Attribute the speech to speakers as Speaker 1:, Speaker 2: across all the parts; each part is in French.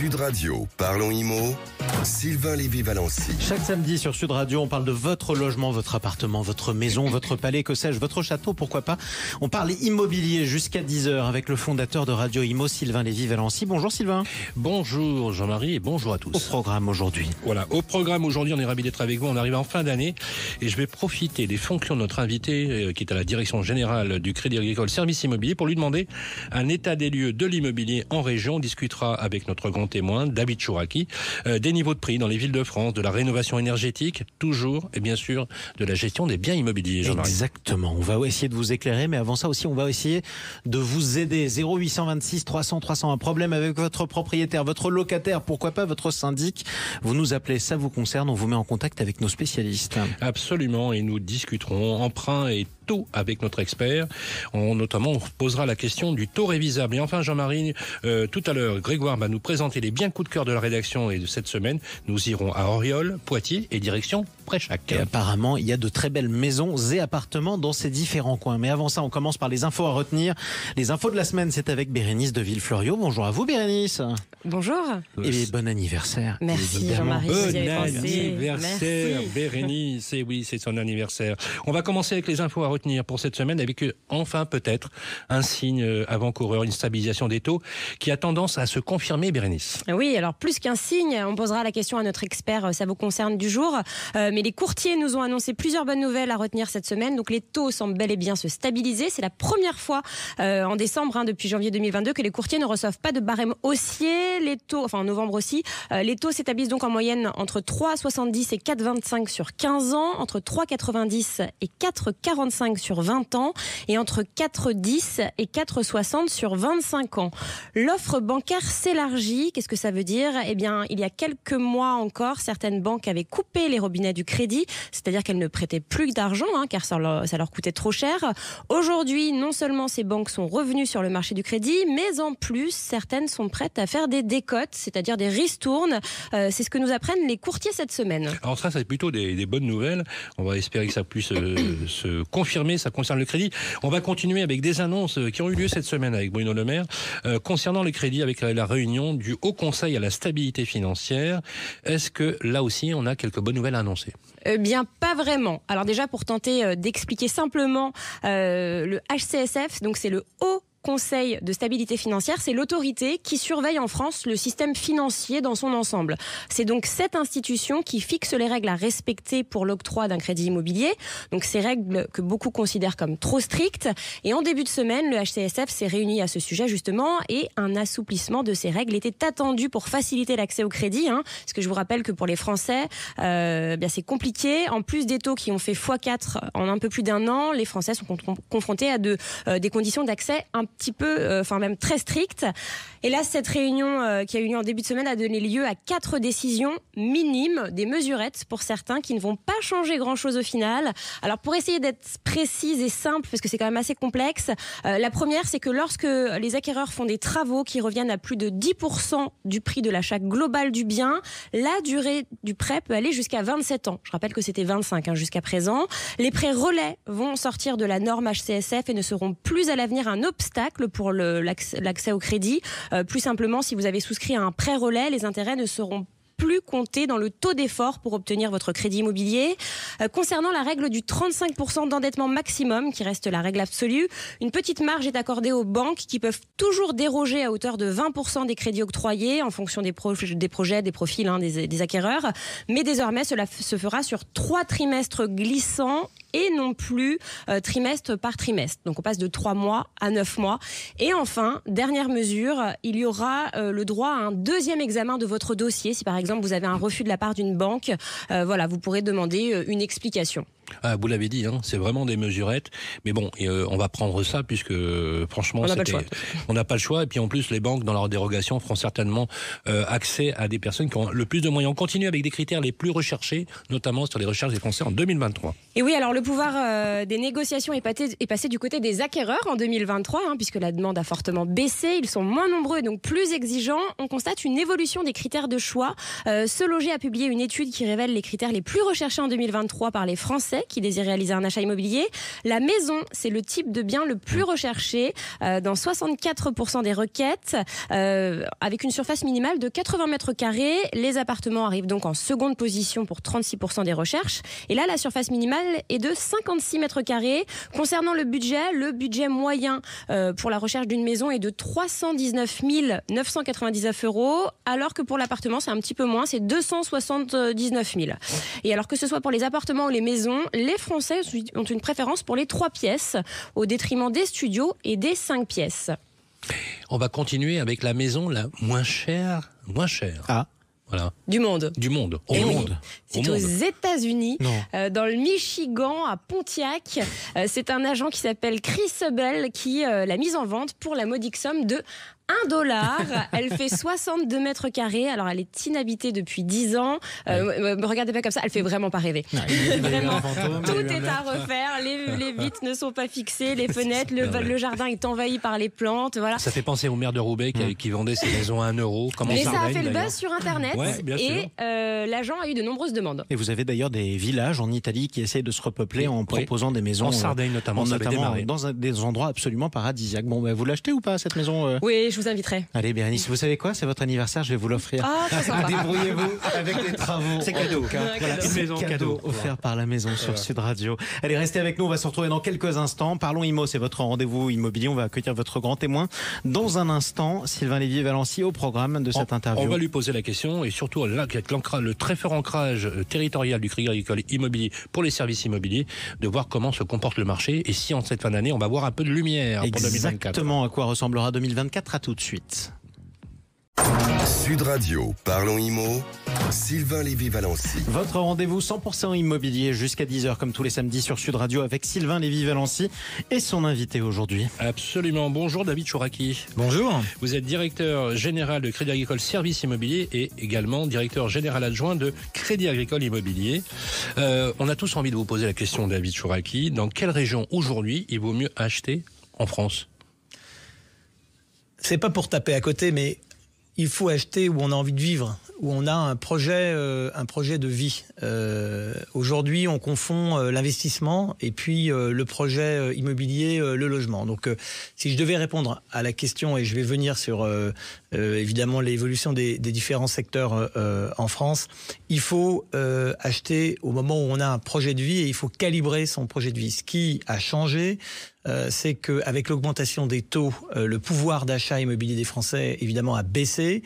Speaker 1: Sud Radio, parlons IMO, Sylvain Lévy-Valency.
Speaker 2: Chaque samedi sur Sud Radio, on parle de votre logement, votre appartement, votre maison, votre palais, que sais-je, votre château, pourquoi pas. On parle immobilier jusqu'à 10h avec le fondateur de Radio Imo, Sylvain Lévy-Valency. Bonjour Sylvain.
Speaker 3: Bonjour Jean-Marie et bonjour à tous.
Speaker 2: Au programme aujourd'hui.
Speaker 3: Voilà, au programme aujourd'hui, on est ravis d'être avec vous. On arrive en fin d'année et je vais profiter des fonctions de notre invité euh, qui est à la direction générale du Crédit Agricole Service Immobilier pour lui demander un état des lieux de l'immobilier en région. On discutera avec notre grand témoin, David Chouraki, euh, des niveaux de prix dans les villes de France, de la rénovation énergétique, toujours, et bien sûr, de la gestion des biens immobiliers.
Speaker 2: Exactement. On va essayer de vous éclairer, mais avant ça aussi, on va essayer de vous aider. 0826 300 300. Un problème avec votre propriétaire, votre locataire, pourquoi pas votre syndic. Vous nous appelez, ça vous concerne. On vous met en contact avec nos spécialistes.
Speaker 3: Absolument. Et nous discuterons emprunt et avec notre expert. On, notamment, on posera la question du taux révisable. Et enfin, Jean-Marie, euh, tout à l'heure, Grégoire va nous présenter les biens coups de cœur de la rédaction et de cette semaine. Nous irons à Oriol, Poitiers et direction Préchac.
Speaker 2: Et apparemment, il y a de très belles maisons et appartements dans ces différents coins. Mais avant ça, on commence par les infos à retenir. Les infos de la semaine, c'est avec Bérénice de Villefloriot. Bonjour à vous, Bérénice.
Speaker 4: Bonjour.
Speaker 2: Et bon anniversaire.
Speaker 4: Merci Jean-Marie.
Speaker 3: Bon anniversaire, Bérénice. Et oui, c'est son anniversaire. On va commencer avec les infos à retenir pour cette semaine avec euh, enfin peut-être un signe euh, avant-coureur, une stabilisation des taux qui a tendance à se confirmer, Bérénice.
Speaker 4: Oui, alors plus qu'un signe, on posera la question à notre expert, euh, ça vous concerne du jour. mais les courtiers nous ont annoncé plusieurs bonnes nouvelles à retenir cette semaine. Donc les taux semblent bel et bien se stabiliser. C'est la première fois en décembre, hein, depuis janvier 2022, que les courtiers ne reçoivent pas de barème haussier. Les taux, enfin en novembre aussi, les taux s'établissent donc en moyenne entre 3,70 et 4,25 sur 15 ans, entre 3,90 et 4,45 sur 20 ans et entre 4,10 et 4,60 sur 25 ans. L'offre bancaire s'élargit. Qu'est-ce que ça veut dire? Eh bien, il y a quelques mois encore, certaines banques avaient coupé les robinets du crédit, c'est-à-dire qu'elles ne prêtaient plus d'argent, hein, car ça leur, coûtait trop cher. Aujourd'hui, non seulement ces banques sont revenues sur le marché du crédit, mais en plus, certaines sont prêtes à faire des décotes, c'est-à-dire des ristournes. Euh, c'est ce que nous apprennent les courtiers cette semaine.
Speaker 3: Alors ça, c'est plutôt des, des, bonnes nouvelles. On va espérer que ça puisse euh, se confirmer ça concerne le crédit. On va continuer avec des annonces euh, qui ont eu lieu cette semaine avec Bruno Le Maire euh, concernant le crédit avec la, réunion du Haut Conseil à la stabilité financière. Est-ce que là aussi on a quelques bonnes nouvelles à annoncer?
Speaker 4: Eh bien, pas vraiment. Alors déjà, pour tenter euh, d'expliquer simplement le HCSF, donc c'est le Haut Conseil de stabilité financière, c'est l'autorité qui surveille en France le système financier dans son ensemble. C'est donc cette institution qui fixe les règles à respecter pour l'octroi d'un crédit immobilier. Donc ces règles que beaucoup considèrent comme trop strictes. Et en début de semaine, le HCSF s'est réuni à ce sujet justement et un assouplissement de ces règles était attendu pour faciliter l'accès au crédit. Hein, parce que je vous rappelle que pour les Français, euh, bien c'est compliqué. En plus des taux qui ont fait x4 en un peu plus d'un an, les Français sont confrontés à euh, des conditions d'accès un petit peu, euh, enfin même très stricte. Et là, cette réunion euh, qui a eu lieu en début de semaine a donné lieu à quatre décisions minimes, des mesurettes pour certains qui ne vont pas changer grand-chose au final. Alors pour essayer d'être précise et simple, parce que c'est quand même assez complexe, euh, la première, c'est que lorsque les acquéreurs font des travaux qui reviennent à plus de 10% du prix de l'achat global du bien, la durée du prêt peut aller jusqu'à 27 ans. Je rappelle que c'était 25 hein, jusqu'à présent. Les prêts relais vont sortir de la norme HCSF et ne seront plus à l'avenir un obstacle pour l'accès au crédit. Euh, plus simplement, si vous avez souscrit à un prêt relais, les intérêts ne seront plus compter dans le taux d'effort pour obtenir votre crédit immobilier. Euh, concernant la règle du 35% d'endettement maximum, qui reste la règle absolue, une petite marge est accordée aux banques qui peuvent toujours déroger à hauteur de 20% des crédits octroyés en fonction des, projets, des profils hein, des, acquéreurs. Mais désormais, cela se fera sur trois trimestres glissants et non plus euh, trimestre par trimestre. Donc on passe de 3 mois à 9 mois. Et enfin, dernière mesure, il y aura euh, le droit à un deuxième examen de votre dossier. Si par exemple vous avez un refus de la part d'une banque, euh, voilà, vous pourrez demander une explication.
Speaker 3: Ah, vous l'avez dit, hein, c'est vraiment des mesurettes. Mais bon, euh, on va prendre ça puisque franchement,
Speaker 4: on n'a pas,
Speaker 3: pas, le choix. Et puis en plus, les banques, dans leur dérogation, feront certainement euh, accès à des personnes qui ont le plus de moyens. On continue avec des critères les plus recherchés, notamment sur les recherches des Français en 2023.
Speaker 4: Et oui, alors le pouvoir euh, des négociations est, est, passé du côté des acquéreurs en 2023, hein, puisque la demande a fortement baissé. Ils sont moins nombreux et donc plus exigeants. On constate une évolution des critères de choix. Ce Loger a publié une étude qui révèle les critères les plus recherchés en 2023 par les Français Qui désirent réaliser un achat immobilier. La maison, c'est le type de bien le plus recherché euh, dans 64% des requêtes, euh, avec une surface minimale de 80 mètres carrés. Les appartements arrivent donc en seconde position pour 36% des recherches. Et là, la surface minimale est de 56 mètres carrés. Concernant le budget, le budget moyen euh, pour la recherche d'une maison est de 319 999 euros, alors que pour l'appartement, c'est un petit peu moins, c'est 279 000. Et alors que ce soit pour les appartements ou les maisons, les Français ont une préférence pour les trois pièces, au détriment des studios et des cinq pièces.
Speaker 3: On va continuer avec la maison la moins chère, moins chère.
Speaker 2: Ah.
Speaker 3: Voilà.
Speaker 4: Du monde.
Speaker 3: Du monde. Au
Speaker 4: Eh oui.
Speaker 3: monde.
Speaker 4: C'est
Speaker 3: Au
Speaker 4: aux. États-Unis, euh, dans le Michigan, à Pontiac. Euh, c'est un agent qui s'appelle Chris Bell qui euh, l'a mise en vente pour la modique somme de 1 dollar. Elle fait 62 mètres carrés. Alors, elle est inhabitée depuis 10 ans. Euh, Me regardez pas comme ça, elle fait vraiment pas rêver. Vraiment. Tout est à refaire. Les, les vitres ne sont pas fixées, les fenêtres, le, le jardin est envahi par les plantes. Voilà.
Speaker 3: Ça fait penser au maire de Roubaix qui, qui vendait ses maisons à 1 euro. Comment
Speaker 4: Mais ça a fait le buzz sur Internet
Speaker 3: Ouais, bien sûr.
Speaker 4: et euh, l'agent a eu de nombreuses demandes.
Speaker 2: Et vous avez d'ailleurs des villages en Italie qui essayent de se repeupler en proposant des maisons.
Speaker 3: En Sardaigne notamment,
Speaker 2: en dans un- des endroits absolument paradisiaques. Bon, bah, vous l'achetez ou pas cette maison euh?
Speaker 4: Oui, je vous inviterai.
Speaker 2: Allez, Bérénice, vous savez quoi? C'est votre anniversaire, je vais vous l'offrir.
Speaker 4: Ah.
Speaker 2: Débrouillez-vous avec les travaux.
Speaker 3: C'est cadeau.
Speaker 2: Voilà,
Speaker 4: cadeau.
Speaker 2: c'est
Speaker 3: Maison cadeau.
Speaker 2: offert par la maison sur Sud Radio. Allez, restez avec nous. On va se retrouver dans quelques instants. Parlons IMO, c'est votre rendez-vous immobilier. On va accueillir votre grand témoin dans un instant. Sylvain Lévy-Valency au programme de cette
Speaker 3: On-
Speaker 2: interview.
Speaker 3: On va lui poser la question et surtout là, avec l'ancra- le très fort ancrage euh, territorial du Crédit Agricole Immobilier pour les services immobiliers, de voir comment se comporte le marché et si en cette fin d'année on va voir un peu de lumière pour 2024.
Speaker 2: Exactement à quoi ressemblera 2024. À tout de suite.
Speaker 1: Sud Radio, parlons IMO, Sylvain Lévy-Valency.
Speaker 2: Votre rendez-vous 100% immobilier jusqu'à 10h comme tous les samedis sur Sud Radio avec Sylvain Lévy-Valency et son invité aujourd'hui.
Speaker 3: Absolument. Bonjour David Chouraki.
Speaker 5: Bonjour.
Speaker 3: Vous êtes directeur général de Crédit Agricole Services Immobiliers et également directeur général adjoint de Crédit Agricole Immobilier. Euh, on a tous envie de vous poser la question, David Chouraki. Dans quelle région aujourd'hui il vaut mieux acheter en France?
Speaker 5: C'est pas pour taper à côté, mais il faut acheter où on a envie de vivre, où on a un projet, euh, un projet de vie. Euh, Aujourd'hui, on confond euh, l'investissement et puis le projet immobilier, le logement. Donc, si je devais répondre à la question, et je vais venir sur évidemment l'évolution des, des différents secteurs en France, il faut acheter au moment où on a un projet de vie et il faut calibrer son projet de vie. Ce qui a changé, euh, c'est qu'avec l'augmentation des taux, euh, le pouvoir d'achat immobilier des Français, évidemment, a baissé.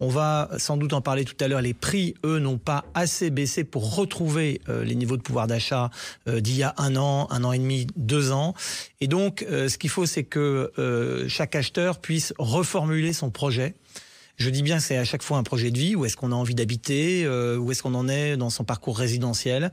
Speaker 5: On va sans doute en parler tout à l'heure. Les prix, eux, n'ont pas assez baissé pour retrouver euh, les niveaux de pouvoir d'achat euh, d'il y a un an, un an et demi, deux ans. Et donc, euh, ce qu'il faut, c'est que euh, chaque acheteur puisse reformuler son projet. Je dis bien c'est à chaque fois un projet de vie. Où est-ce qu'on a envie d'habiter? Euh, Où est-ce qu'on en est dans son parcours résidentiel?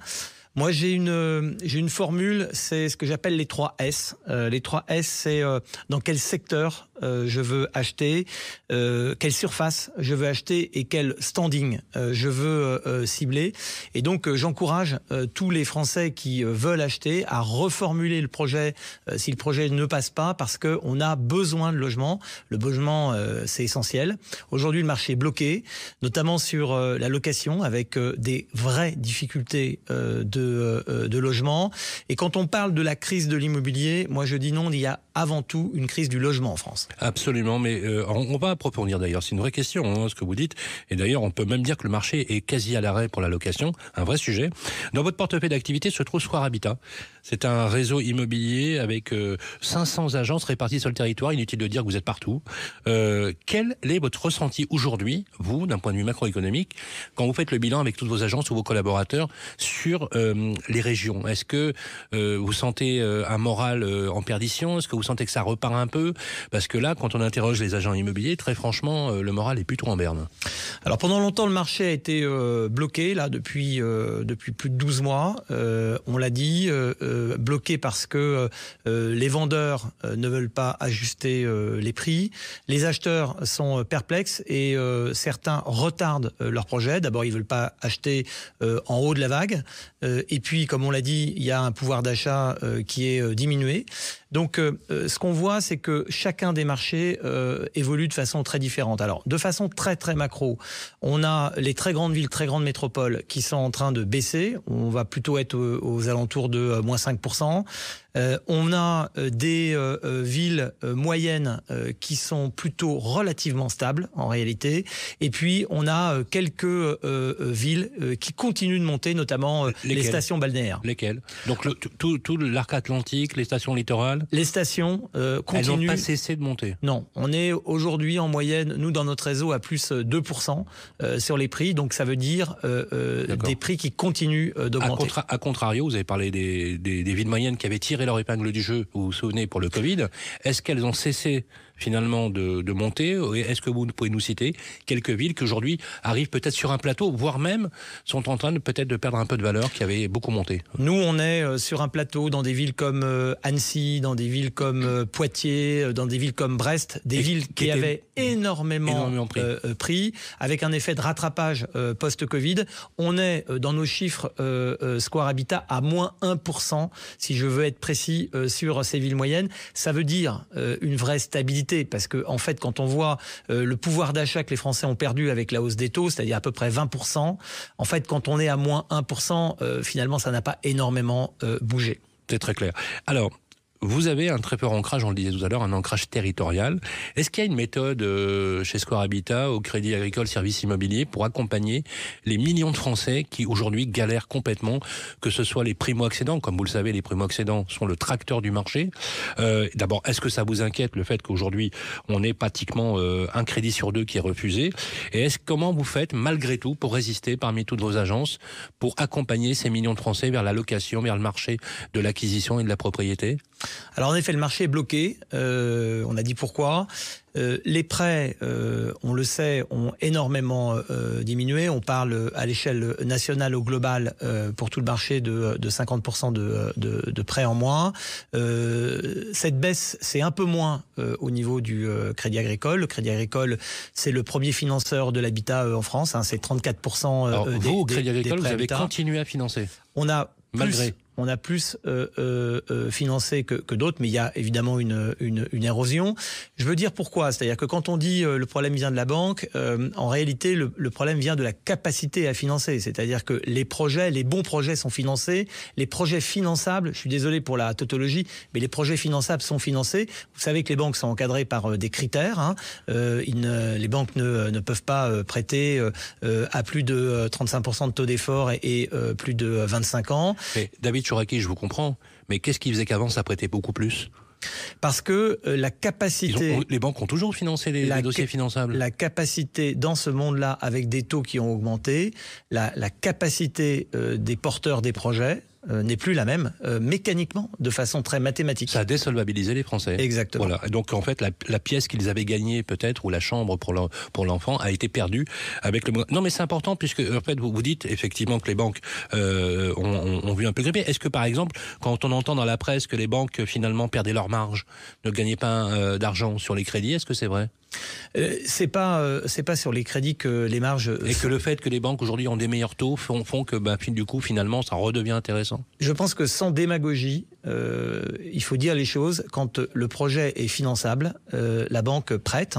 Speaker 5: Moi, j'ai une euh, j'ai une formule, c'est ce que j'appelle les trois S. Euh, les trois S, c'est euh, dans quel secteur je veux acheter, quelle surface je veux acheter et quel standing je veux cibler. Et donc, j'encourage tous les Français qui veulent acheter à reformuler le projet si le projet ne passe pas, parce que on a besoin de logement. Le logement, c'est essentiel. Aujourd'hui, le marché est bloqué, notamment sur la location, avec des vraies difficultés euh, de, euh, de logement. Et quand on parle de la crise de l'immobilier, moi je dis non, il y a avant tout une crise du logement en France.
Speaker 3: Absolument, mais euh, on, va approfondir d'ailleurs. C'est une vraie question, hein, ce que vous dites. Et d'ailleurs, on peut même dire que le marché est quasi à l'arrêt pour la location. Un vrai sujet. Dans votre portefeuille d'activité se trouve Soir Habitat. C'est un réseau immobilier avec euh, 500 agences réparties sur le territoire. Inutile de dire que vous êtes partout. Euh, quel est votre ressenti aujourd'hui, vous, d'un point de vue macroéconomique, quand vous faites le bilan avec toutes vos agences ou vos collaborateurs sur euh, les régions? Est-ce que euh, vous sentez euh, un moral euh, en perdition? Est-ce que sentez que ça repart un peu Parce que là, quand on interroge les agents immobiliers, très franchement, euh, le moral est plutôt en berne.
Speaker 5: Alors pendant longtemps, le marché a été euh, bloqué là depuis euh, depuis plus de 12 mois. On l'a dit, bloqué parce que les vendeurs ne veulent pas ajuster les prix, les acheteurs sont perplexes et certains retardent leurs projets. D'abord, ils veulent pas acheter en haut de la vague, et puis, comme on l'a dit, il y a un pouvoir d'achat qui est diminué. Donc, euh, euh, ce qu'on voit, c'est que chacun des marchés euh, évolue de façon très différente. Alors, de façon très très macro, on a les très grandes villes, très grandes métropoles qui sont en train de baisser. On va plutôt être aux, aux alentours de euh, moins 5%. Euh, on a euh, des euh, villes moyennes euh, qui sont plutôt relativement stables en réalité. Et puis, on a quelques villes qui continuent de monter, notamment les
Speaker 3: Lesquelles?
Speaker 5: stations balnéaires.
Speaker 3: Lesquels Donc le- tout, tout l'arc atlantique, les stations littorales,
Speaker 5: Les stations euh,
Speaker 3: elles n'ont
Speaker 5: continuent.
Speaker 3: pas cessé de monter?
Speaker 5: Non, on est aujourd'hui en moyenne, nous dans notre réseau, à plus 2% euh, sur les prix. Donc ça veut dire des prix qui continuent euh,
Speaker 3: À,
Speaker 5: d'augmenter.
Speaker 3: contra- à contrario, vous avez parlé des, des, des villes moyennes qui avaient tiré leur épingle du jeu, vous vous souvenez, pour le Covid. Est-ce qu'elles ont cessé finalement de, de monter Est-ce que vous pouvez nous citer quelques villes qui aujourd'hui arrivent peut-être sur un plateau, voire même sont en train de peut-être de perdre un peu de valeur, qui avaient beaucoup monté?
Speaker 5: Nous, on est euh, sur un plateau dans des villes comme euh, Annecy, dans des villes comme euh, Poitiers, dans des villes comme Brest, des
Speaker 3: Et
Speaker 5: villes
Speaker 3: qui
Speaker 5: avaient énormément,
Speaker 3: énormément pris.
Speaker 5: euh, pris, avec un effet de rattrapage euh, post-Covid. On est dans nos chiffres euh, Square Habitat à moins 1%, si je veux être précis, sur ces villes moyennes. Ça veut dire une vraie stabilité, parce que en fait, quand on voit euh, le pouvoir d'achat que les Français ont perdu avec la hausse des taux, c'est-à-dire à peu près 20%, en fait, quand on est à moins 1%, euh, finalement, ça n'a pas énormément euh, bougé.
Speaker 3: C'est très clair. Alors, vous avez un très fort ancrage, on le disait tout à l'heure, un ancrage territorial. Est-ce qu'il y a une méthode euh, chez Square Habitat, au Crédit Agricole Services Immobiliers, pour accompagner les millions de Français qui aujourd'hui galèrent complètement, que ce soit les primo-accédants, comme vous le savez, les primo-accédants sont le tracteur du marché. Euh, D'abord, est-ce que ça vous inquiète le fait qu'aujourd'hui on ait pratiquement euh, un crédit sur deux qui est refusé? Et est-ce comment vous faites malgré tout pour résister parmi toutes vos agences pour accompagner ces millions de Français vers la location, vers le marché de l'acquisition et de la propriété?
Speaker 5: Alors en effet, le marché est bloqué. Euh, on a dit pourquoi. Euh, les prêts, euh, on le sait, ont énormément euh, diminué. On parle à l'échelle nationale au global euh, pour tout le marché de, de 50% de, de, de prêts en moins. Euh, cette baisse, c'est un peu moins euh, au niveau du euh, Crédit Agricole. Le Crédit Agricole, c'est le premier financeur de l'habitat euh, en France. hein. c'est 34% euh,
Speaker 3: Alors,
Speaker 5: des,
Speaker 3: vous, au Crédit
Speaker 5: des
Speaker 3: Agricole, vous avez
Speaker 5: habitat.
Speaker 3: continué à financer.
Speaker 5: On a plus,
Speaker 3: Malgré.
Speaker 5: On a plus euh, euh, euh, financé que, que d'autres, mais il y a évidemment une, une, une érosion. Je veux dire pourquoi? C'est-à-dire que quand on dit euh, le problème vient de la banque, euh, en réalité, le, le problème vient de la capacité à financer. C'est-à-dire que les projets, les bons projets sont financés, les projets finançables, je suis désolé pour la tautologie, mais les projets finançables sont financés. Vous savez que les banques sont encadrées par des critères. Hein. Ils ne- les banques ne, ne peuvent pas prêter à plus de euh, 35% de taux d'effort et, et, plus de 25 ans.
Speaker 3: Chouraki, je vous comprends, mais qu'est-ce qui faisait qu'avant ça prêtait beaucoup plus?
Speaker 5: Parce que euh, la capacité,
Speaker 3: ont- Les banques ont toujours financé les, dossiers finançables.
Speaker 5: la capacité dans ce monde-là, avec des taux qui ont augmenté, la, la capacité euh, des porteurs des projets n'est plus la même euh, mécaniquement, de façon très mathématique.
Speaker 3: Ça a désolvabilisé les Français.
Speaker 5: Exactement.
Speaker 3: Voilà. Donc en fait, la, la pièce qu'ils avaient gagnée peut-être ou la chambre pour pour l'enfant a été perdue avec le. Non, mais c'est important puisque en fait vous vous dites effectivement que les banques euh, ont, ont- ont vu un peu gripper. Est-ce que par exemple, quand on entend dans la presse que les banques finalement perdaient leur marge, ne gagnaient pas euh, d'argent sur les crédits, est-ce que c'est vrai?
Speaker 5: Euh, c'est pas euh, c'est pas sur les crédits que les marges. euh,
Speaker 3: Et que le fait que les banques aujourd'hui ont des meilleurs taux font, font que bah, du coup finalement ça redevient intéressant.
Speaker 5: Je pense que sans démagogie, euh, il faut dire les choses. Quand le projet est finançable, la banque prête.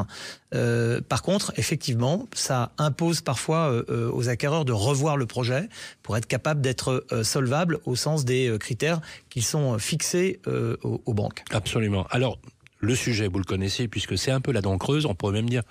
Speaker 5: Par contre, effectivement, ça impose parfois aux acquéreurs de revoir le projet pour être capable d'être solvable au sens des critères qui sont fixés aux, aux banques.
Speaker 3: Absolument. Alors, le sujet, vous le connaissez, puisque c'est un peu la dent creuse, on pourrait même dire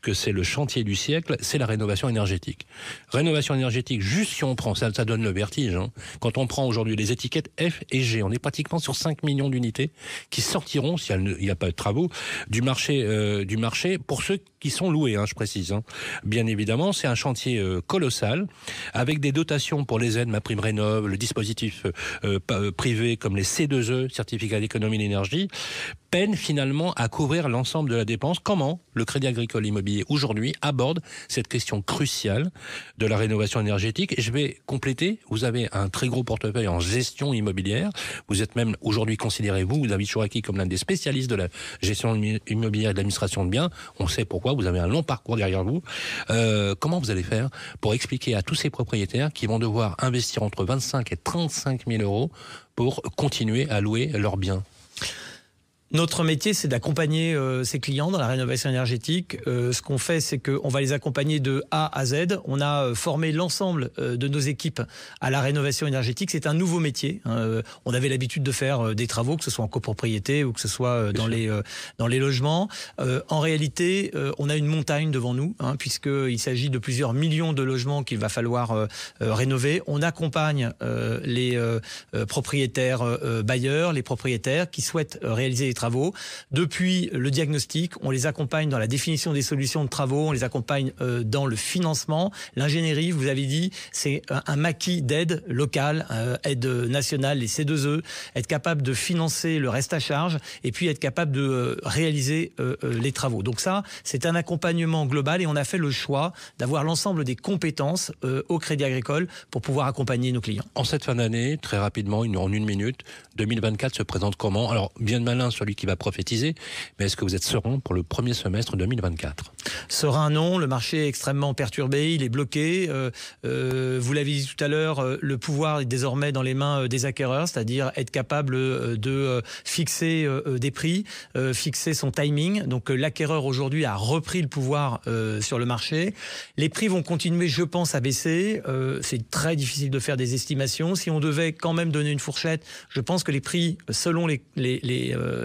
Speaker 3: que c'est le chantier du siècle, c'est la rénovation énergétique. Rénovation énergétique, juste si on prend, ça, donne le vertige. hein. Quand on prend aujourd'hui les étiquettes F et G, on est pratiquement sur 5 millions d'unités qui sortiront, s'il n'y a pas de travaux, du marché, euh, du marché pour ceux qui sont loués, hein, je précise. hein. Bien évidemment, c'est un chantier euh, colossal, avec des dotations pour les aides, ma prime rénov, le dispositif euh, privé comme les C2E, certificats d'économie d'énergie, peine finalement à couvrir l'ensemble de la dépense. Comment le Crédit Agricole Immobilier aujourd'hui aborde cette question cruciale de la rénovation énergétique? Je vais compléter. Vous avez un très gros portefeuille en gestion immobilière. Vous êtes même aujourd'hui considéré, vous, David Chouraki, comme l'un des spécialistes de la gestion immo- immobilière et de l'administration de biens. On sait pourquoi. Vous avez un long parcours derrière vous. Euh, comment vous allez faire pour expliquer à tous ces propriétaires qui vont devoir investir entre 25 et 35 000 euros pour continuer à louer leurs biens?
Speaker 5: Notre métier, c'est d'accompagner euh, ces clients dans la rénovation énergétique. Euh, ce qu'on fait, c'est qu'on va les accompagner de A à Z. On a euh, formé l'ensemble de nos équipes à la rénovation énergétique. C'est un nouveau métier. Hein. on avait l'habitude de faire des travaux, que ce soit en copropriété ou que ce soit dans les dans les logements. en réalité, on a une montagne devant nous, hein, puisqu'il s'agit de plusieurs millions de logements qu'il va falloir rénover. On accompagne les propriétaires bailleurs, les propriétaires qui souhaitent réaliser des travaux depuis le diagnostic, on les accompagne dans la définition des solutions de travaux, on les accompagne euh, dans le financement. L'ingénierie, vous avez dit, c'est un, maquis d'aide locale, euh, aide nationale, les C2E, être capable de financer le reste à charge et puis être capable de euh, réaliser les travaux. Donc ça, c'est un accompagnement global et on a fait le choix d'avoir l'ensemble des compétences au Crédit Agricole pour pouvoir accompagner nos clients.
Speaker 3: En cette fin d'année, très rapidement, en une minute, 2024 se présente comment? Alors, bien de malin celui qui va prophétiser, mais est-ce que vous êtes serein pour le premier semestre 2024
Speaker 5: Serein, non. Le marché est extrêmement perturbé, il est bloqué. Euh, euh, vous l'avez dit tout à l'heure, euh, le pouvoir est désormais dans les mains des acquéreurs, c'est-à-dire être capable de fixer des prix, fixer son timing. Donc l'acquéreur aujourd'hui a repris le pouvoir sur le marché. Les prix vont continuer, je pense, à baisser. C'est très difficile de faire des estimations. Si on devait quand même donner une fourchette, je pense que les prix, selon les,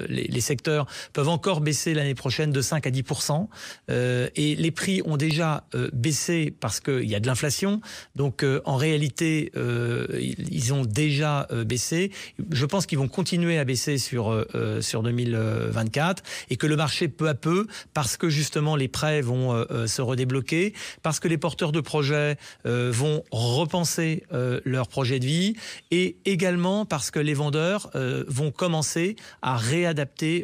Speaker 5: les secteurs, peuvent encore baisser l'année prochaine de 5 à 10% euh, et les prix ont déjà euh, baissé parce qu'il y a de l'inflation. Donc euh, en réalité, ils ont déjà baissé. Je pense qu'ils vont continuer à baisser sur sur 2024 et que le marché peu à peu, parce que justement les prêts vont se redébloquer, parce que les porteurs de projets vont repenser leur projet de vie et également parce que les vendeurs vont commencer à réadapter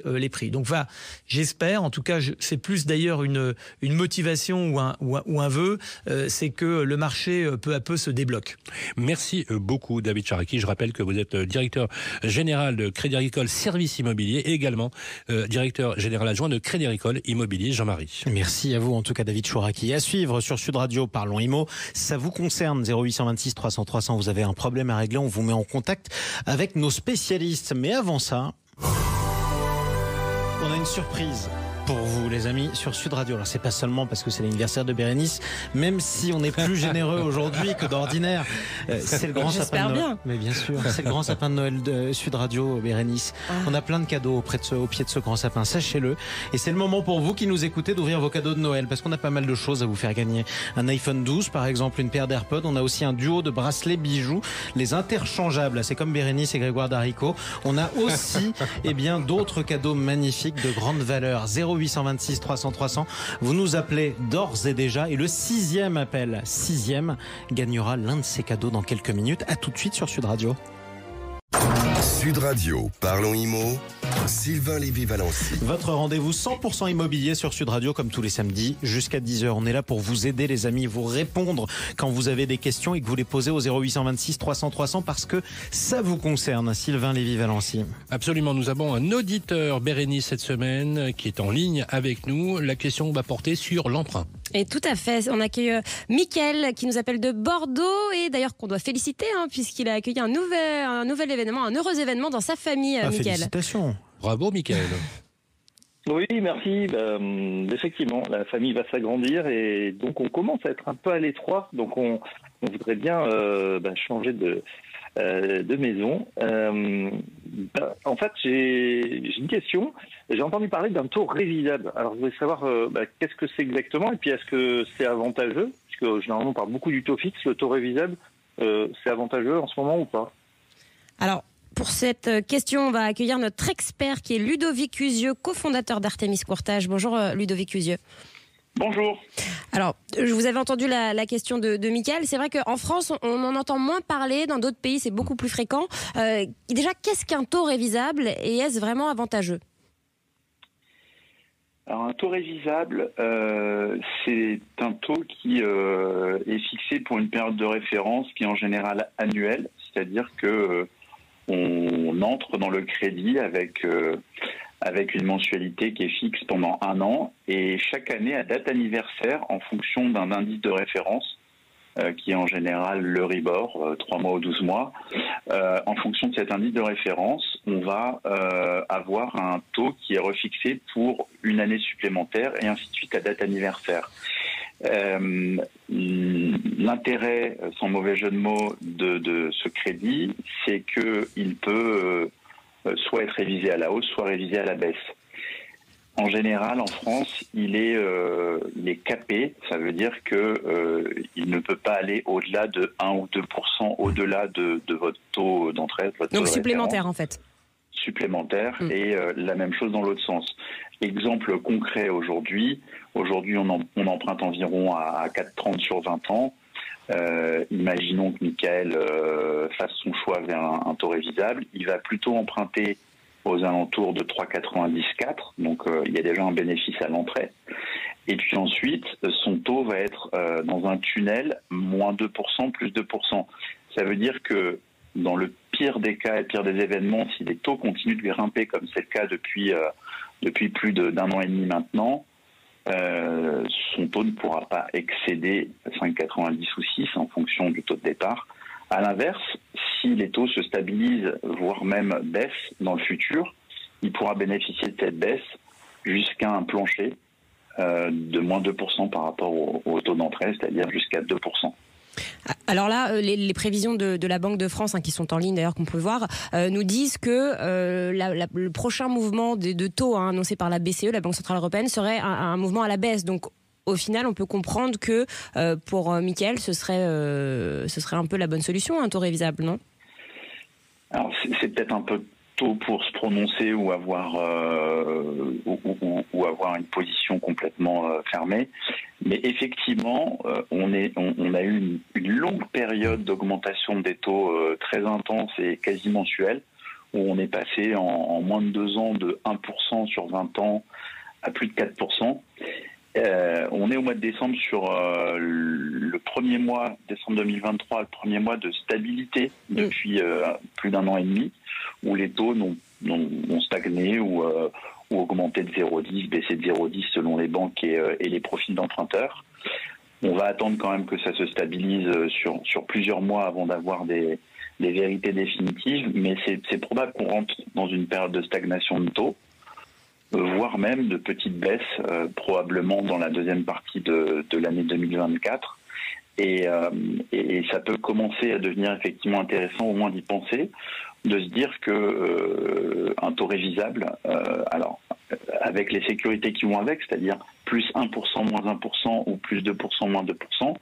Speaker 5: les prix. Donc voilà, j'espère, en tout cas, c'est plus d'ailleurs une une motivation ou un, ou un, vœu, euh, c'est que le marché euh, peu à peu se débloque.
Speaker 3: Merci euh, beaucoup David Charaki. Je rappelle que vous êtes directeur général de Crédit Agricole Services Immobiliers et également directeur général adjoint de Crédit Agricole Immobilier Jean-Marie.
Speaker 2: Merci à vous en tout cas David Chouraki. À suivre sur Sud Radio, parlons IMO. Ça vous concerne 0826 300 300. Vous avez un problème à régler, on vous met en contact avec nos spécialistes. Mais avant ça, on a une surprise pour vous, les amis, sur Sud Radio. Alors, c'est pas seulement parce que c'est l'anniversaire de Bérénice, même si on est plus généreux aujourd'hui que d'ordinaire. Euh, c'est le grand sapin de Noël.
Speaker 4: Bien.
Speaker 2: Mais bien sûr, c'est le grand sapin de Noël de Sud Radio, Bérénice. Ah. On a plein de cadeaux auprès de ce, au pied de ce grand sapin, sachez-le. Et c'est le moment pour vous qui nous écoutez d'ouvrir vos cadeaux de Noël parce qu'on a pas mal de choses à vous faire gagner. Un iPhone 12, par exemple, une paire d'AirPods. On a aussi un duo de bracelets bijoux, les interchangeables. C'est comme Bérénice et Grégoire Darico. On a aussi, eh bien, d'autres cadeaux magnifiques de grande valeur. 0 0826 300 300. Vous nous appelez d'ores et déjà et le sixième appel, sixième, gagnera l'un de ces cadeaux dans quelques minutes. À tout de suite sur Sud Radio.
Speaker 1: Sud Radio, parlons IMO. Sylvain Lévy-Valency.
Speaker 2: Votre rendez-vous 100% immobilier sur Sud Radio comme tous les samedis jusqu'à 10h. On est là pour vous aider les amis, vous répondre quand vous avez des questions et que vous les posez au 0826 300 300 parce que ça vous concerne. Sylvain Lévy-Valency.
Speaker 3: Absolument, nous avons un auditeur Bérénice cette semaine qui est en ligne avec nous. La question va porter sur l'emprunt.
Speaker 4: Et tout à fait, on accueille euh, Mickaël qui nous appelle de Bordeaux et d'ailleurs qu'on doit féliciter hein, puisqu'il a accueilli un nouvel, un nouvel événement, un heureux événement dans sa famille,
Speaker 2: ah, Félicitations.
Speaker 3: Bravo, Michael.
Speaker 6: Oui, merci. Bah, hum, effectivement, la famille va s'agrandir et donc on commence à être un peu à l'étroit. Donc on, voudrait bien euh, bah, changer de, euh, de maison. Euh, bah, en fait, j'ai une question. J'ai entendu parler d'un taux révisable. Alors, je voulais savoir qu'est-ce que c'est exactement et puis est-ce que c'est avantageux? Puisque généralement, on parle beaucoup du taux fixe. Le taux révisable, c'est avantageux en ce moment ou pas?
Speaker 4: Alors, pour cette euh, question, on va accueillir notre expert qui est Ludovic Usieux, cofondateur d'Artemis Courtage. Bonjour euh, Ludovic Usieux.
Speaker 6: Bonjour.
Speaker 4: Alors, je vous avais entendu la, question de, de Michael. C'est vrai qu'en France, on, en entend moins parler. Dans d'autres pays, c'est beaucoup plus fréquent. Euh, déjà, qu'est-ce qu'un taux révisable et est-ce vraiment avantageux?
Speaker 6: Alors un taux révisable, c'est un taux qui est fixé pour une période de référence qui est en général annuelle, c'est-à-dire que on entre dans le crédit avec euh, avec une mensualité qui est fixe pendant un an et chaque année à date anniversaire en fonction d'un indice de référence euh, qui est en général le RIBOR, euh, 3 mois ou 12 mois. en fonction de cet indice de référence,
Speaker 7: on va euh, avoir un taux qui est refixé pour une année supplémentaire et ainsi de suite à date anniversaire. Euh, L'intérêt, sans mauvais jeu de mots, de, de ce crédit, c'est qu'il peut euh, soit être révisé à la hausse, soit révisé à la baisse. En général, en France, il est, euh, il est capé. Ça veut dire que euh, il ne peut pas aller au-delà de 1 ou 2% au-delà de, de, votre taux d'entrée.
Speaker 4: Donc supplémentaire, en fait.
Speaker 7: Supplémentaire mm. et euh, la même chose dans l'autre sens. Exemple concret aujourd'hui. Aujourd'hui, on, on, emprunte environ à, 4,30 sur 20 ans. Euh, imaginons que Michael euh, fasse son choix vers un, taux révisable. Il va plutôt emprunter aux alentours de 3,94. Donc euh, il y a déjà un bénéfice à l'entrée. Et puis ensuite, son taux va être euh, dans un tunnel moins 2%, plus 2%. Ça veut dire que dans le pire des cas et pire des événements, si les taux continuent de grimper comme c'est le cas depuis, euh, depuis plus d'un an et demi maintenant, euh, son taux ne pourra pas excéder 5,90 ou 6 en fonction du taux de départ. À l'inverse, si les taux se stabilisent, voire même baissent dans le futur, il pourra bénéficier de cette baisse jusqu'à un plancher euh, de moins 2% par rapport au, taux d'entrée, c'est-à-dire jusqu'à 2%.
Speaker 4: Alors là, euh, les, prévisions de, la Banque de France, hein, qui sont en ligne d'ailleurs, qu'on peut voir, euh, nous disent que le prochain mouvement de, taux hein, annoncé par la BCE, la Banque Centrale Européenne, serait un, mouvement à la baisse. Donc au final, on peut comprendre que euh, pour euh, Mickaël, ce serait, euh, ce serait un peu la bonne solution, un taux révisable, non?
Speaker 7: Alors, c'est peut-être un peu tôt pour se prononcer ou avoir, ou, avoir une position complètement fermée. Mais effectivement, on, est, on, a eu une, longue période d'augmentation des taux très intense et quasi mensuelle, où on est passé en, en moins de deux ans de 1% sur 20 ans à plus de 4%. Euh, on est au mois de décembre sur euh, le premier mois, décembre 2023, le premier mois de stabilité mm. depuis euh, plus d'un an et demi, où les taux n'ont stagné ou, ou, augmenté de 0,10, baissé de 0,10 selon les banques et, les profils d'emprunteurs. On va attendre quand même que ça se stabilise sur, sur plusieurs mois avant d'avoir des, vérités définitives, mais c'est probable qu'on rentre dans une période de stagnation de taux voire même de petites baisses, euh, probablement dans la deuxième partie de, l'année 2024. Et, euh, et, ça peut commencer à devenir effectivement intéressant, au moins d'y penser, de se dire que euh, un taux révisable, alors avec les sécurités qui vont avec, c'est-à-dire plus 1%, moins 1% ou plus 2%, moins 2%,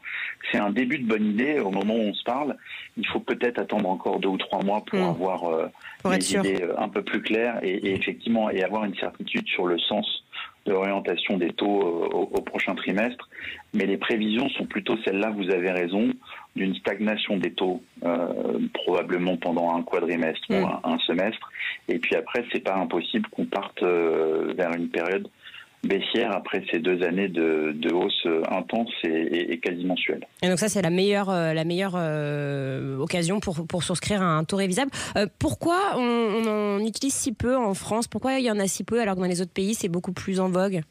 Speaker 7: c'est un début de bonne idée. Au moment où on se parle, il faut peut-être attendre encore deux ou trois mois pour hmm. avoir euh, des idées euh, un peu plus claires et, effectivement et avoir une certitude sur le sens de l'orientation des taux euh, au, prochain trimestre. Mais les prévisions sont plutôt celles-là, vous avez raison, d'une stagnation des taux probablement pendant un quadrimestre ou hmm. un, semestre. Et puis après, c'est pas impossible qu'on parte vers une période baissière après ces deux années de, hausse intense et, quasi mensuelle.
Speaker 4: Et donc ça, c'est la meilleure, euh, la meilleure euh, occasion pour, pour souscrire à un taux révisable. Euh, pourquoi on, en utilise si peu en France? Pourquoi il y en a si peu alors que dans les autres pays, c'est beaucoup plus en vogue?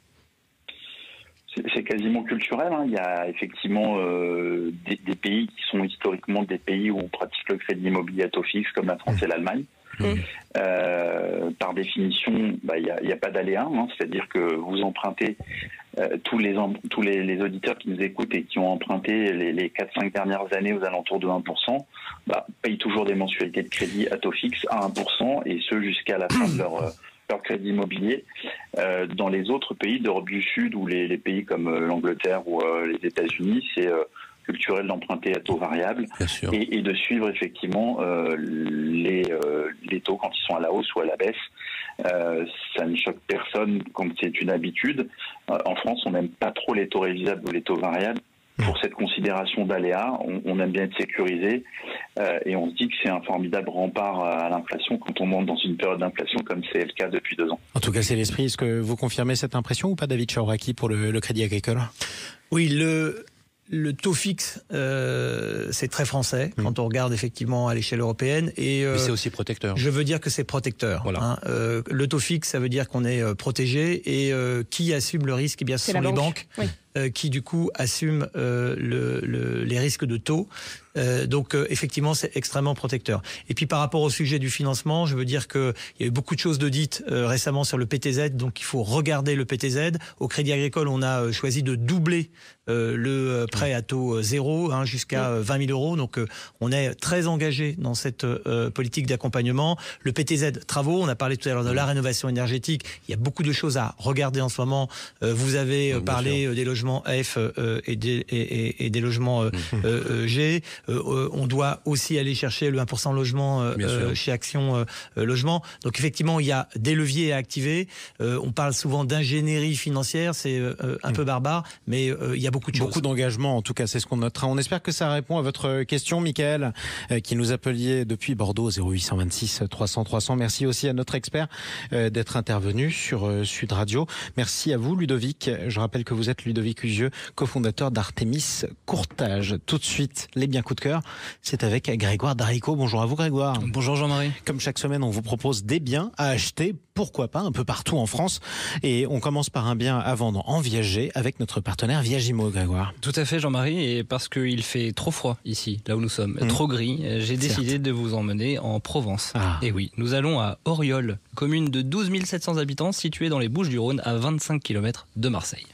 Speaker 7: C'est quasiment culturel. Hein. Il y a effectivement des, des, pays qui sont historiquement des pays où on pratique le crédit immobilier à taux fixe, comme la France et l'Allemagne. Euh, par définition, bah, il n'y a, pas d'aléa, hein, c'est-à-dire que vous empruntez euh, tous, les, tous les, auditeurs qui nous écoutent et qui ont emprunté les, les 4-5 dernières années aux alentours de 1%, bah, payent toujours des mensualités de crédit à taux fixe à 1%, et ce jusqu'à la fin de leur, euh, crédit immobilier. Dans les autres pays d'Europe du Sud ou les pays comme l'Angleterre ou les États-Unis, c'est culturel d'emprunter à taux variable et, et, de suivre effectivement euh, les, euh, les, taux quand ils sont à la hausse ou à la baisse. Euh, ça ne choque personne quand c'est une habitude. Euh, en France, on n'aime pas trop les taux révisables ou les taux variables. Pour cette considération d'aléa, on, on, aime bien être sécurisé euh, et on se dit que c'est un formidable rempart à l'inflation quand on monte dans une période d'inflation comme c'est le cas depuis deux ans.
Speaker 2: En tout cas, c'est l'esprit. Est-ce que vous confirmez cette impression ou pas, David Chauraki, pour le, le Crédit Agricole?
Speaker 5: Oui, le, le taux fixe, euh, c'est très français quand on regarde effectivement à l'échelle européenne.
Speaker 3: Et euh, c'est aussi protecteur.
Speaker 5: Je veux dire que c'est protecteur. Hein. Euh, le taux fixe, ça veut dire qu'on est protégé et qui assume le risque? Eh bien, ce sont les banques. Euh, qui du coup assument euh, le, le, les risques de taux. Euh, donc effectivement, c'est extrêmement protecteur. Et puis par rapport au sujet du financement, je veux dire qu'il y a eu beaucoup de choses de dites récemment sur le PTZ, donc il faut regarder le PTZ. Au Crédit Agricole, on a choisi de doubler le prêt à taux zéro hein, jusqu'à euh, 20 000 euros. Donc on est très engagé dans cette politique d'accompagnement. Le PTZ travaux, on a parlé tout à l'heure de la rénovation énergétique. Il y a beaucoup de choses à regarder en ce moment. Vous avez parlé des logements F euh, et, des, et, et- et des logements euh, euh, euh, G. Euh, euh, on doit aussi aller chercher le 1% logement euh, euh, chez Action euh, euh, Logement. Donc effectivement, il y a des leviers à activer. Euh, on parle souvent d'ingénierie financière, c'est euh, euh, un peu barbare, mais euh, il y a beaucoup de choses.
Speaker 2: Beaucoup d'engagement, en tout cas, c'est ce qu'on notera. On espère que ça répond à votre question, Michael, euh, qui nous appeliez depuis Bordeaux 0826 300 300. Merci aussi à notre expert euh, d'être intervenu sur euh, Sud Radio. Merci à vous, Ludovic. Je rappelle que vous êtes Ludovic Usieux, cofondateur d'Artemis Courtage. Tout de suite, les biens coups de cœur, c'est avec Grégoire Darico. Bonjour à vous, Grégoire.
Speaker 8: Bonjour Jean-Marie.
Speaker 2: Comme chaque semaine, on vous propose des biens à acheter, pourquoi pas, un peu partout en France. Et on commence par un bien à vendre en viager avec notre partenaire Viagimo, Grégoire.
Speaker 8: Tout à fait Jean-Marie, et parce qu'il fait trop froid ici, là où nous sommes,
Speaker 2: Mhm.
Speaker 8: trop gris, j'ai décidé de vous emmener en Provence.
Speaker 2: Ah.
Speaker 8: Et oui, nous allons à Oriol, commune de 12 700 habitants située dans les Bouches-du-Rhône à 25 km de Marseille.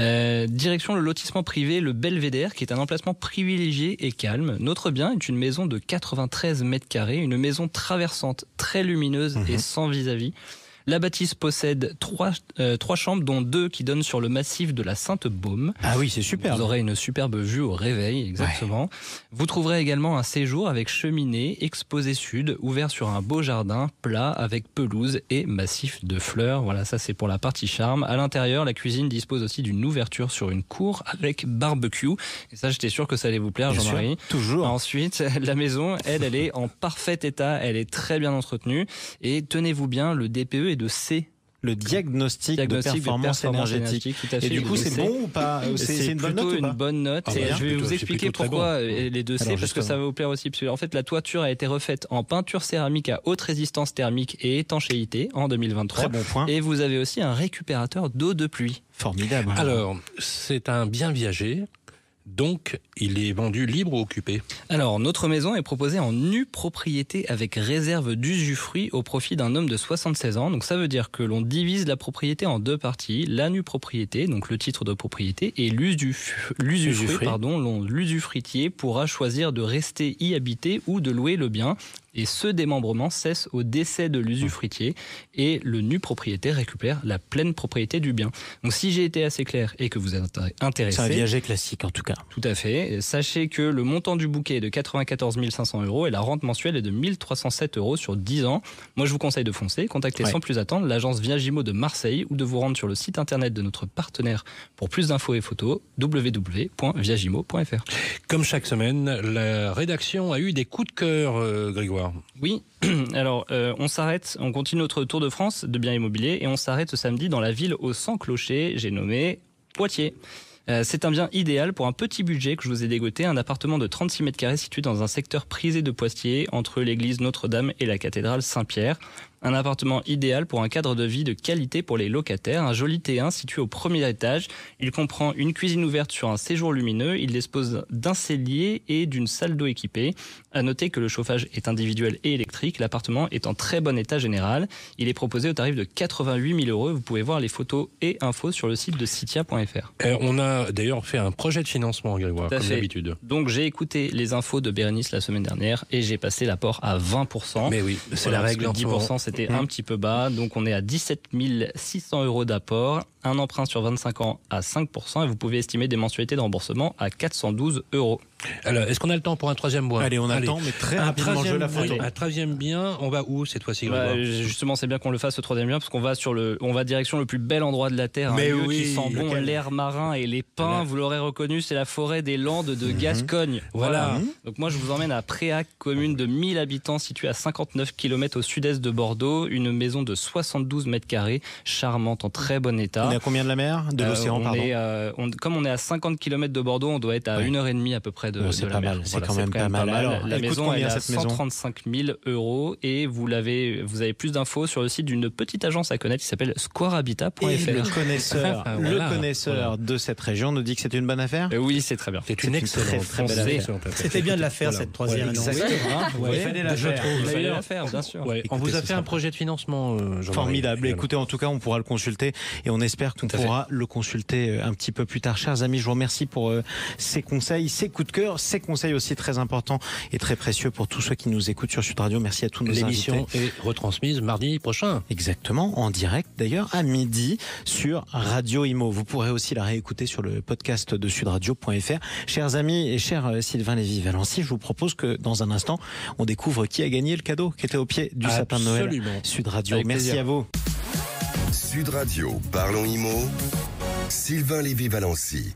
Speaker 8: Euh, direction le lotissement privé Le Belvédère, qui est un emplacement privilégié et calme. Notre bien est une maison de 93 mètres carrés, une maison traversante, très lumineuse
Speaker 2: Mhm.
Speaker 8: et sans vis-à-vis. La bâtisse possède trois, euh, trois chambres, dont deux qui donnent sur le massif de la Sainte-Baume.
Speaker 2: Ah oui, c'est super.
Speaker 8: Vous aurez une superbe vue au réveil, exactement. Vous trouverez également un séjour avec cheminée, exposé sud, ouvert sur un beau jardin plat avec pelouse et massif de fleurs. Voilà, ça c'est pour la partie charme. À l'intérieur, la cuisine dispose aussi d'une ouverture sur une cour avec barbecue. Et ça, j'étais sûr que ça allait vous plaire, Jean-Marie.
Speaker 2: toujours.
Speaker 8: Ensuite, la maison, elle, elle est en parfait état, elle est très bien entretenue. Et tenez-vous bien, le DPE est de C.
Speaker 2: Le diagnostic,
Speaker 8: Diagnostic
Speaker 2: de performance, énergétique.
Speaker 8: tout à fait.
Speaker 2: Et du coup, c'est bon ou pas C'est une bonne
Speaker 8: plutôt
Speaker 2: note ou
Speaker 8: une bonne note.
Speaker 3: Ah
Speaker 8: et
Speaker 3: bah,
Speaker 8: je vais
Speaker 3: plutôt-
Speaker 8: vous expliquer pourquoi
Speaker 3: bon.
Speaker 8: euh, les deux C,
Speaker 2: Alors,
Speaker 8: parce que ça va vous plaire aussi. Parce que, en fait, la toiture a été refaite en peinture céramique à haute résistance thermique et étanchéité en 2023.
Speaker 2: Très bon point.
Speaker 8: Et vous avez aussi un récupérateur d'eau de pluie.
Speaker 2: Formidable.
Speaker 3: Alors, c'est un bien viager, donc il est vendu libre ou occupé
Speaker 8: Alors, notre maison est proposée en nue propriété avec réserve d'usufruit au profit d'un homme de 76 ans. Donc, ça veut dire que l'on divise la propriété en deux parties. La nue propriété, donc le titre de propriété, et l'usuf- l'usufruit, pardon, l'usufruitier pourra choisir de rester y habiter ou de louer le bien. Et ce démembrement cesse au décès de l'usufruitier et le nu propriétaire récupère la pleine propriété du bien. Donc, si j'ai été assez clair et que vous êtes intéressé,
Speaker 2: C'est un viager classique en tout cas.
Speaker 8: tout à fait. Sachez que le montant du bouquet est de 94 500 euros et la rente mensuelle est de 1307 euros sur 10 ans. Moi, je vous conseille de foncer. Contactez
Speaker 2: Ouais.
Speaker 8: sans plus attendre l'agence Viagimo de Marseille ou de vous rendre sur le site internet de notre partenaire pour plus d'infos et photos www.viagimo.fr.
Speaker 3: Comme chaque semaine, la rédaction a eu des coups de cœur, euh, Grégoire.
Speaker 8: Oui, alors euh, on s'arrête, on continue notre tour de France de biens immobiliers et on s'arrête ce samedi dans la ville au 100 clochers, j'ai nommé Poitiers. Euh, c'est un bien idéal pour un petit budget que je vous ai dégoté, un appartement de 36 mètres carrés situé dans un secteur prisé de Poitiers, entre l'église Notre-Dame et la cathédrale Saint-Pierre. Un appartement idéal pour un cadre de vie de qualité pour les locataires, un joli T1 situé au premier étage. Il comprend une cuisine ouverte sur un séjour lumineux, il dispose d'un cellier et d'une salle d'eau équipée. À noter que le chauffage est individuel et électrique, l'appartement est en très bon état général. Il est proposé au tarif de 88 000 euros. Vous pouvez voir les photos et infos sur le site de citia.fr.
Speaker 3: Euh, on a d'ailleurs fait un projet de financement, Grégoire, comme d'habitude.
Speaker 8: Donc j'ai écouté les infos de Bérénice la semaine dernière et j'ai passé l'apport à 20%.
Speaker 3: Mais oui, c'est
Speaker 8: Voilà,
Speaker 3: la règle.
Speaker 8: que
Speaker 3: en ce moment.
Speaker 8: 10% c'était
Speaker 2: Mmh.
Speaker 8: un petit peu bas, donc on est à 17 600 euros d'apport, un emprunt sur 25 ans à 5% et vous pouvez estimer des mensualités de remboursement à 412 euros.
Speaker 3: Alors, est-ce qu'on a le temps pour un troisième bois
Speaker 2: Allez, on a le temps, mais très
Speaker 3: Un
Speaker 2: rapidement, je
Speaker 3: troisième,
Speaker 2: la photo.
Speaker 3: oui, un troisième bien, on va où cette fois-ci,
Speaker 8: Bah, justement, c'est bien qu'on le fasse au troisième bien parce qu'on va sur le, on va direction le plus bel endroit de la terre,
Speaker 3: Mais
Speaker 8: un lieu
Speaker 3: oui,
Speaker 8: qui sent bon l'air marin et les pins.
Speaker 3: Là.
Speaker 8: Vous l'aurez reconnu, c'est la forêt des Landes de
Speaker 2: Mhm.
Speaker 8: Gascogne.
Speaker 3: Voilà.
Speaker 8: Donc moi, je vous emmène à Préac, commune de 1000 habitants située à 59 km au sud-est de Bordeaux, une maison de 72 mètres carrés, charmante, en très bon état.
Speaker 2: On est à combien de la mer? De
Speaker 8: Euh,
Speaker 2: l'océan,
Speaker 8: on
Speaker 2: pardon.
Speaker 8: est, euh, on- comme on est à 50 km de Bordeaux, on doit être à
Speaker 2: Ouais.
Speaker 8: une heure et demie à peu près près de,
Speaker 2: Bon, c'est
Speaker 8: de la
Speaker 2: pas
Speaker 8: mer.
Speaker 2: mal, c'est
Speaker 8: Voilà,
Speaker 2: quand même pas mal. Alors,
Speaker 8: la
Speaker 2: elle
Speaker 8: maison,
Speaker 2: combien,
Speaker 8: elle est à
Speaker 2: cette maison
Speaker 8: 135 000 euros et vous l'avez, vous avez plus d'infos sur le site d'une petite agence à connaître qui s'appelle squarehabitat.fr.
Speaker 2: Et le connaisseur,
Speaker 3: Ah,
Speaker 2: le
Speaker 3: voilà.
Speaker 2: connaisseur de cette région nous dit que c'est une bonne affaire.
Speaker 8: Euh, oui, c'est très bien.
Speaker 3: C'est une excellente,
Speaker 2: très, belle affaire.
Speaker 5: C'était bien de la faire,
Speaker 3: Voilà.
Speaker 5: cette troisième
Speaker 3: Ouais,
Speaker 5: annonce.
Speaker 2: Exactement. Ouais,
Speaker 8: ouais.
Speaker 2: il fallait la faire.
Speaker 8: Il fallait
Speaker 3: D'ailleurs,
Speaker 8: la faire, bien sûr.
Speaker 3: Ouais, on vous a fait un projet de financement, euh.
Speaker 2: Formidable. Écoutez, en tout cas, on pourra le consulter et on espère qu'on pourra le consulter euh, un petit peu plus tard. Chers amis, je vous remercie pour ces conseils, ces coups de cœur, ces conseils aussi très importants et très précieux pour tous ceux qui nous écoutent sur Sud Radio. Merci à tous nos
Speaker 3: L'émission
Speaker 2: invités.
Speaker 3: est retransmise mardi prochain.
Speaker 2: Exactement, en direct d'ailleurs à midi sur Radio Imo. Vous pourrez aussi la réécouter sur le podcast de sudradio.fr. Chers amis et cher euh, Sylvain Lévy-Valency, je vous propose que dans un instant, on découvre qui a gagné le cadeau qui était au pied du sapin de Noël.
Speaker 3: Absolument.
Speaker 2: Sud Radio,
Speaker 8: Avec
Speaker 2: merci
Speaker 8: plaisir.
Speaker 2: à vous.
Speaker 1: Sud Radio, parlons IMO. Sylvain Lévy-Valency.